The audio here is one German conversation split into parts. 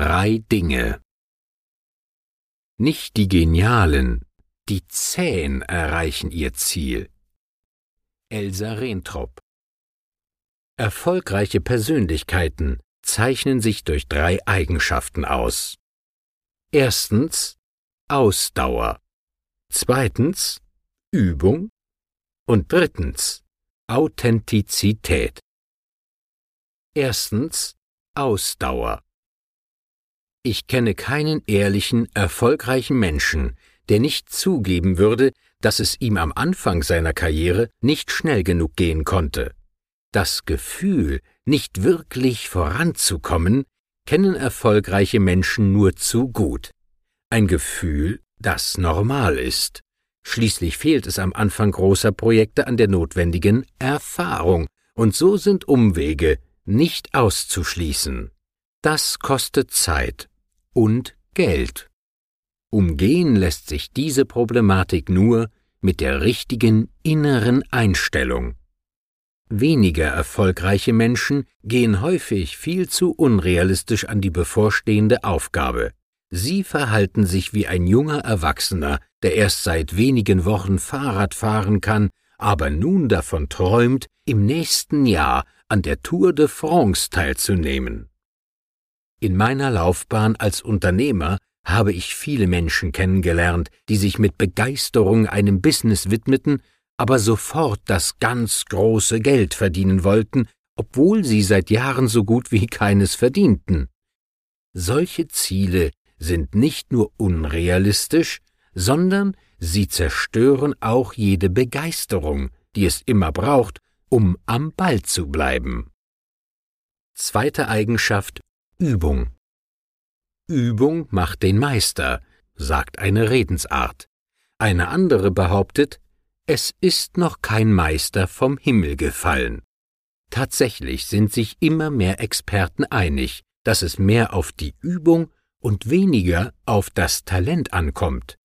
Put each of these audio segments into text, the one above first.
drei Dinge. Nicht die Genialen, die Zähen erreichen ihr Ziel. Elsa Rentrop Erfolgreiche Persönlichkeiten zeichnen sich durch drei Eigenschaften aus. Erstens Ausdauer, zweitens Übung und drittens Authentizität. Erstens Ausdauer. Ich kenne keinen ehrlichen, erfolgreichen Menschen, der nicht zugeben würde, dass es ihm am Anfang seiner Karriere nicht schnell genug gehen konnte. Das Gefühl, nicht wirklich voranzukommen, kennen erfolgreiche Menschen nur zu gut. Ein Gefühl, das normal ist. Schließlich fehlt es am Anfang großer Projekte an der notwendigen Erfahrung, und so sind Umwege nicht auszuschließen. Das kostet Zeit und Geld. Umgehen lässt sich diese Problematik nur mit der richtigen inneren Einstellung. Weniger erfolgreiche Menschen gehen häufig viel zu unrealistisch an die bevorstehende Aufgabe. Sie verhalten sich wie ein junger Erwachsener, der erst seit wenigen Wochen Fahrrad fahren kann, aber nun davon träumt, im nächsten Jahr an der Tour de France teilzunehmen. In meiner Laufbahn als Unternehmer habe ich viele Menschen kennengelernt, die sich mit Begeisterung einem Business widmeten, aber sofort das ganz große Geld verdienen wollten, obwohl sie seit Jahren so gut wie keines verdienten. Solche Ziele sind nicht nur unrealistisch, sondern sie zerstören auch jede Begeisterung, die es immer braucht, um am Ball zu bleiben. Zweite Eigenschaft Übung. Übung macht den Meister, sagt eine Redensart. Eine andere behauptet, es ist noch kein Meister vom Himmel gefallen. Tatsächlich sind sich immer mehr Experten einig, dass es mehr auf die Übung und weniger auf das Talent ankommt.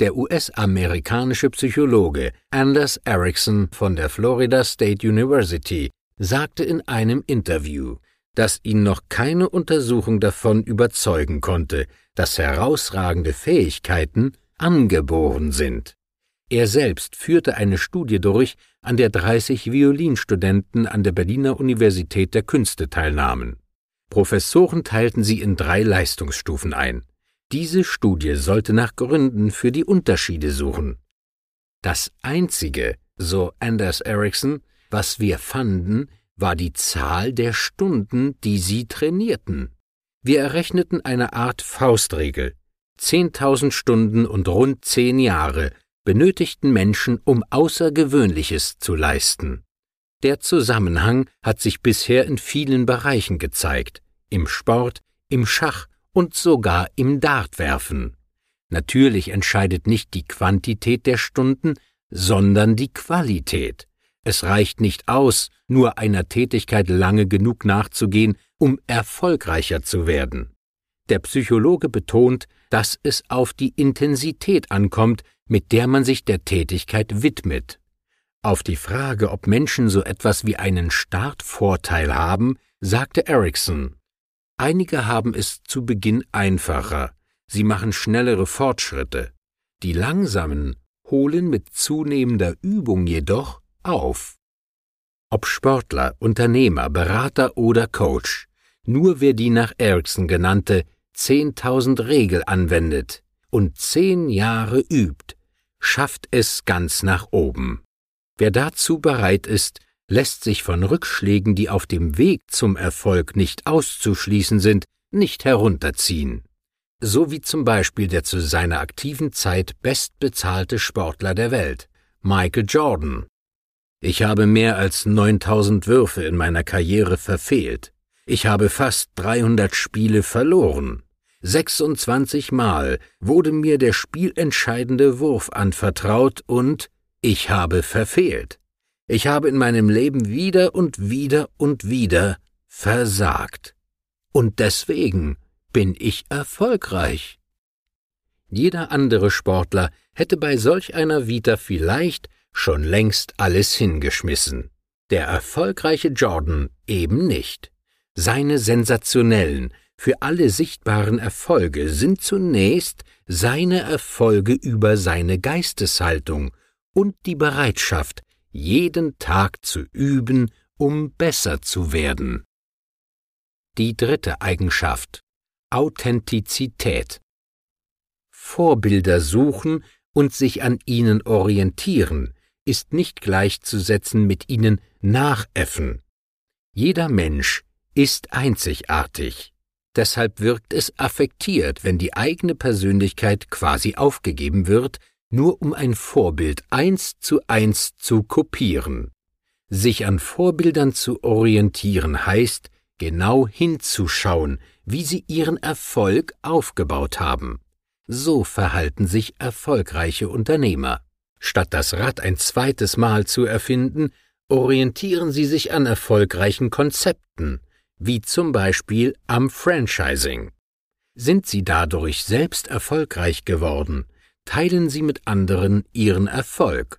Der US-amerikanische Psychologe Anders Erickson von der Florida State University sagte in einem Interview, dass ihn noch keine Untersuchung davon überzeugen konnte, dass herausragende Fähigkeiten angeboren sind. Er selbst führte eine Studie durch, an der 30 Violinstudenten an der Berliner Universität der Künste teilnahmen. Professoren teilten sie in drei Leistungsstufen ein. Diese Studie sollte nach Gründen für die Unterschiede suchen. Das Einzige, so Anders Ericsson, was wir fanden, war die Zahl der Stunden, die sie trainierten. Wir errechneten eine Art Faustregel. Zehntausend Stunden und rund zehn Jahre benötigten Menschen, um Außergewöhnliches zu leisten. Der Zusammenhang hat sich bisher in vielen Bereichen gezeigt, im Sport, im Schach und sogar im Dartwerfen. Natürlich entscheidet nicht die Quantität der Stunden, sondern die Qualität. Es reicht nicht aus, nur einer Tätigkeit lange genug nachzugehen, um erfolgreicher zu werden. Der Psychologe betont, dass es auf die Intensität ankommt, mit der man sich der Tätigkeit widmet. Auf die Frage, ob Menschen so etwas wie einen Startvorteil haben, sagte Erickson, Einige haben es zu Beginn einfacher, sie machen schnellere Fortschritte. Die langsamen holen mit zunehmender Übung jedoch auf. Ob Sportler, Unternehmer, Berater oder Coach, nur wer die nach Ericsson genannte 10.000 Regel anwendet und zehn Jahre übt, schafft es ganz nach oben. Wer dazu bereit ist, lässt sich von Rückschlägen, die auf dem Weg zum Erfolg nicht auszuschließen sind, nicht herunterziehen. So wie zum Beispiel der zu seiner aktiven Zeit bestbezahlte Sportler der Welt, Michael Jordan, ich habe mehr als 9000 Würfe in meiner Karriere verfehlt. Ich habe fast 300 Spiele verloren. 26 Mal wurde mir der spielentscheidende Wurf anvertraut und ich habe verfehlt. Ich habe in meinem Leben wieder und wieder und wieder versagt. Und deswegen bin ich erfolgreich. Jeder andere Sportler hätte bei solch einer Vita vielleicht schon längst alles hingeschmissen. Der erfolgreiche Jordan eben nicht. Seine sensationellen, für alle sichtbaren Erfolge sind zunächst seine Erfolge über seine Geisteshaltung und die Bereitschaft, jeden Tag zu üben, um besser zu werden. Die dritte Eigenschaft Authentizität. Vorbilder suchen und sich an ihnen orientieren ist nicht gleichzusetzen mit ihnen nachäffen. Jeder Mensch ist einzigartig. Deshalb wirkt es affektiert, wenn die eigene Persönlichkeit quasi aufgegeben wird, nur um ein Vorbild eins zu eins zu kopieren. Sich an Vorbildern zu orientieren heißt, genau hinzuschauen, wie sie ihren Erfolg aufgebaut haben. So verhalten sich erfolgreiche Unternehmer. Statt das Rad ein zweites Mal zu erfinden, orientieren sie sich an erfolgreichen Konzepten, wie zum Beispiel am Franchising. Sind sie dadurch selbst erfolgreich geworden, teilen sie mit anderen ihren Erfolg.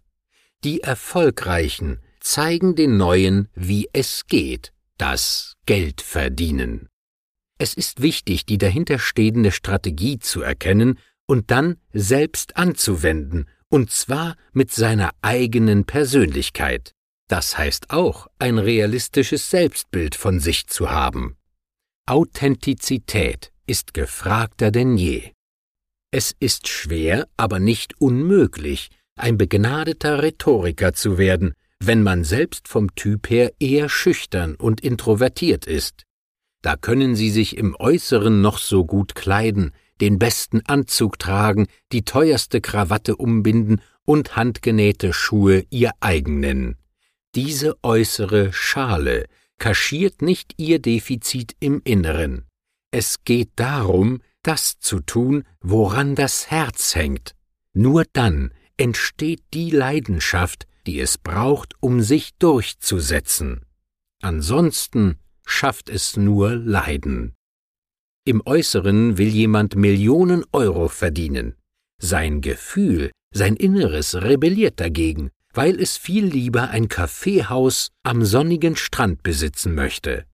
Die Erfolgreichen zeigen den Neuen, wie es geht, das Geld verdienen. Es ist wichtig, die dahinterstehende Strategie zu erkennen und dann selbst anzuwenden, und zwar mit seiner eigenen Persönlichkeit. Das heißt auch, ein realistisches Selbstbild von sich zu haben. Authentizität ist gefragter denn je. Es ist schwer, aber nicht unmöglich, ein begnadeter Rhetoriker zu werden, wenn man selbst vom Typ her eher schüchtern und introvertiert ist. Da können Sie sich im Äußeren noch so gut kleiden, den besten Anzug tragen, die teuerste Krawatte umbinden und handgenähte Schuhe ihr eigen nennen. Diese äußere Schale kaschiert nicht ihr Defizit im Inneren. Es geht darum, das zu tun, woran das Herz hängt. Nur dann entsteht die Leidenschaft, die es braucht, um sich durchzusetzen. Ansonsten schafft es nur Leiden. Im Äußeren will jemand Millionen Euro verdienen. Sein Gefühl, sein Inneres rebelliert dagegen weil es viel lieber ein Kaffeehaus am sonnigen Strand besitzen möchte.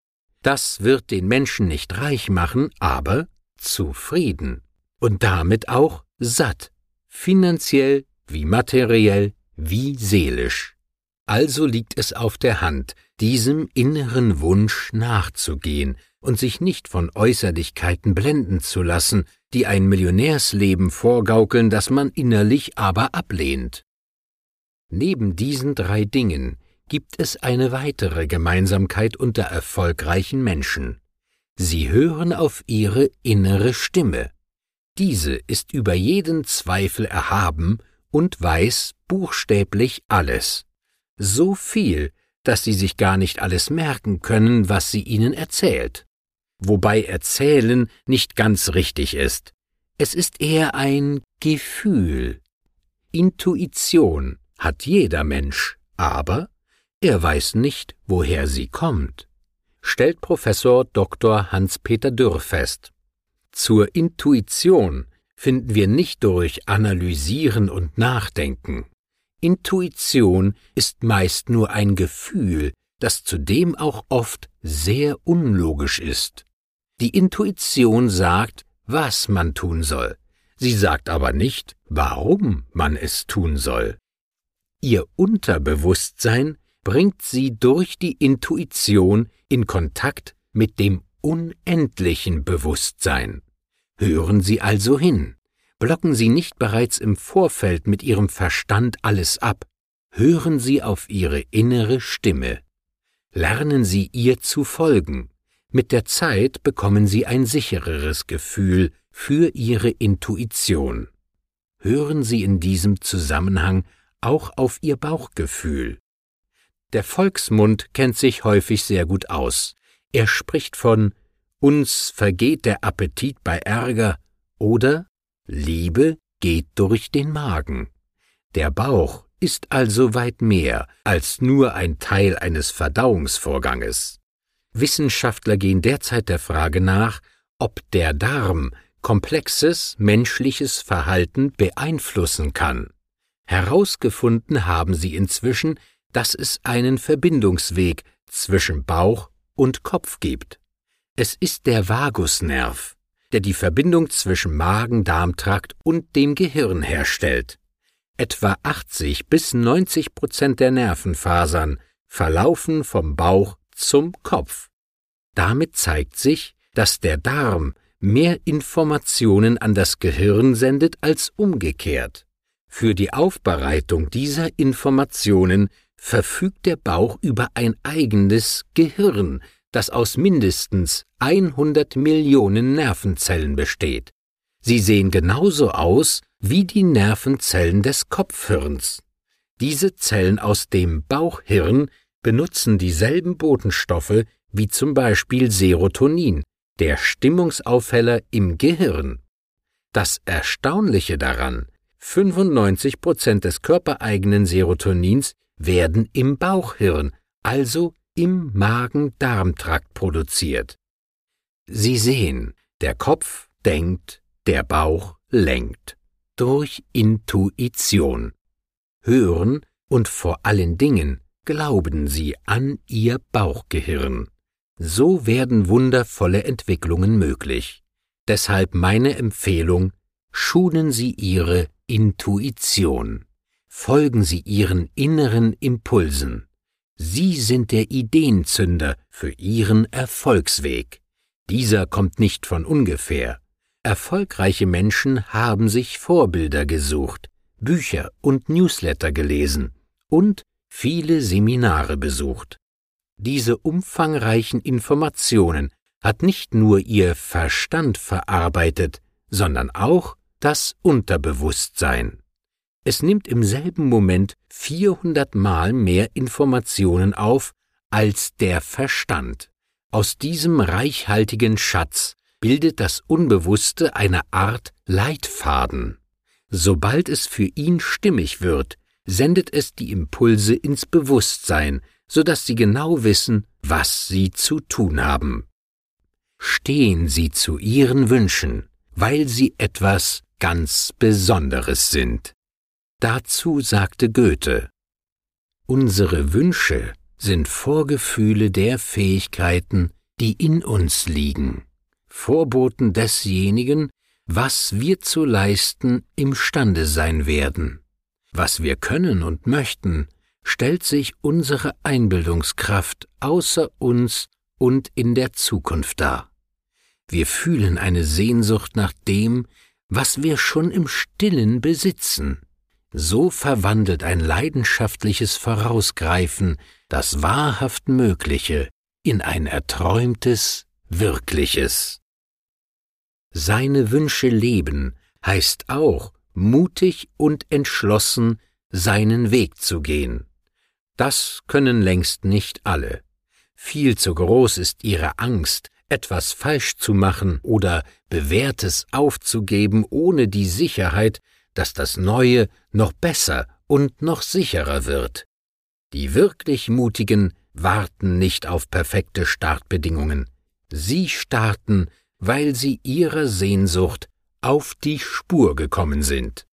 Das wird den Menschen nicht reich machen, aber zufrieden und damit auch satt, finanziell wie materiell wie seelisch. Also liegt es auf der Hand, diesem inneren Wunsch nachzugehen und sich nicht von Äußerlichkeiten blenden zu lassen, die ein Millionärsleben vorgaukeln, das man innerlich aber ablehnt. Neben diesen drei Dingen gibt es eine weitere Gemeinsamkeit unter erfolgreichen Menschen. Sie hören auf ihre innere Stimme. Diese ist über jeden Zweifel erhaben und weiß buchstäblich alles. So viel, dass sie sich gar nicht alles merken können, was sie ihnen erzählt. Wobei erzählen nicht ganz richtig ist. Es ist eher ein Gefühl. Intuition hat jeder Mensch, aber er weiß nicht, woher sie kommt, stellt Professor Dr. Hans-Peter Dürr fest. Zur Intuition finden wir nicht durch Analysieren und Nachdenken. Intuition ist meist nur ein Gefühl, das zudem auch oft sehr unlogisch ist. Die Intuition sagt, was man tun soll, sie sagt aber nicht, warum man es tun soll. Ihr Unterbewusstsein bringt sie durch die Intuition in Kontakt mit dem unendlichen Bewusstsein. Hören Sie also hin. Blocken Sie nicht bereits im Vorfeld mit Ihrem Verstand alles ab. Hören Sie auf Ihre innere Stimme. Lernen Sie ihr zu folgen. Mit der Zeit bekommen Sie ein sichereres Gefühl für Ihre Intuition. Hören Sie in diesem Zusammenhang auch auf ihr Bauchgefühl. Der Volksmund kennt sich häufig sehr gut aus. Er spricht von uns vergeht der Appetit bei Ärger oder Liebe geht durch den Magen. Der Bauch ist also weit mehr als nur ein Teil eines Verdauungsvorganges. Wissenschaftler gehen derzeit der Frage nach, ob der Darm komplexes menschliches Verhalten beeinflussen kann. Herausgefunden haben sie inzwischen, dass es einen Verbindungsweg zwischen Bauch und Kopf gibt. Es ist der Vagusnerv, der die Verbindung zwischen Magen-Darm-Trakt und dem Gehirn herstellt. Etwa 80 bis 90 Prozent der Nervenfasern verlaufen vom Bauch zum Kopf. Damit zeigt sich, dass der Darm mehr Informationen an das Gehirn sendet als umgekehrt. Für die Aufbereitung dieser Informationen verfügt der Bauch über ein eigenes Gehirn, das aus mindestens 100 Millionen Nervenzellen besteht. Sie sehen genauso aus wie die Nervenzellen des Kopfhirns. Diese Zellen aus dem Bauchhirn benutzen dieselben Botenstoffe wie zum Beispiel Serotonin, der Stimmungsaufheller im Gehirn. Das Erstaunliche daran, 95 Prozent des körpereigenen Serotonins werden im Bauchhirn, also im Magen-Darm-Trakt produziert. Sie sehen, der Kopf denkt, der Bauch lenkt. Durch Intuition. Hören und vor allen Dingen glauben Sie an Ihr Bauchgehirn. So werden wundervolle Entwicklungen möglich. Deshalb meine Empfehlung, schulen Sie Ihre Intuition. Folgen Sie Ihren inneren Impulsen. Sie sind der Ideenzünder für Ihren Erfolgsweg. Dieser kommt nicht von ungefähr. Erfolgreiche Menschen haben sich Vorbilder gesucht, Bücher und Newsletter gelesen und viele Seminare besucht. Diese umfangreichen Informationen hat nicht nur ihr Verstand verarbeitet, sondern auch das Unterbewusstsein. Es nimmt im selben Moment 400 Mal mehr Informationen auf als der Verstand. Aus diesem reichhaltigen Schatz bildet das Unbewusste eine Art Leitfaden. Sobald es für ihn stimmig wird, sendet es die Impulse ins Bewusstsein, so dass Sie genau wissen, was Sie zu tun haben. Stehen Sie zu Ihren Wünschen, weil Sie etwas ganz Besonderes sind. Dazu sagte Goethe Unsere Wünsche sind Vorgefühle der Fähigkeiten, die in uns liegen, Vorboten desjenigen, was wir zu leisten imstande sein werden. Was wir können und möchten, stellt sich unsere Einbildungskraft außer uns und in der Zukunft dar. Wir fühlen eine Sehnsucht nach dem, was wir schon im stillen besitzen. So verwandelt ein leidenschaftliches Vorausgreifen das wahrhaft Mögliche in ein erträumtes Wirkliches. Seine Wünsche leben heißt auch, mutig und entschlossen seinen Weg zu gehen. Das können längst nicht alle. Viel zu groß ist ihre Angst, etwas falsch zu machen oder Bewährtes aufzugeben, ohne die Sicherheit, dass das Neue noch besser und noch sicherer wird. Die wirklich Mutigen warten nicht auf perfekte Startbedingungen. Sie starten, weil sie ihrer Sehnsucht auf die Spur gekommen sind.